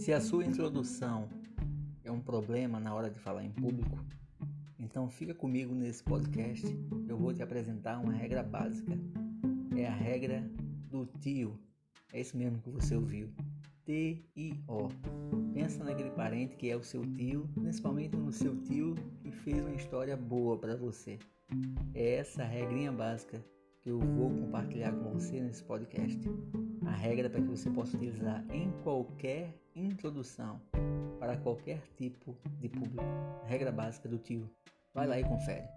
Se a sua introdução é um problema na hora de falar em público, então fica comigo nesse podcast. Eu vou te apresentar uma regra básica. É a regra do tio. É isso mesmo que você ouviu. T-I-O. Pensa naquele parente que é o seu tio, principalmente no seu tio que fez uma história boa para você. É essa regrinha básica que eu vou compartilhar com você nesse podcast. A regra para que você possa utilizar em qualquer introdução para qualquer tipo de público. Regra básica do tio. Vai lá e confere.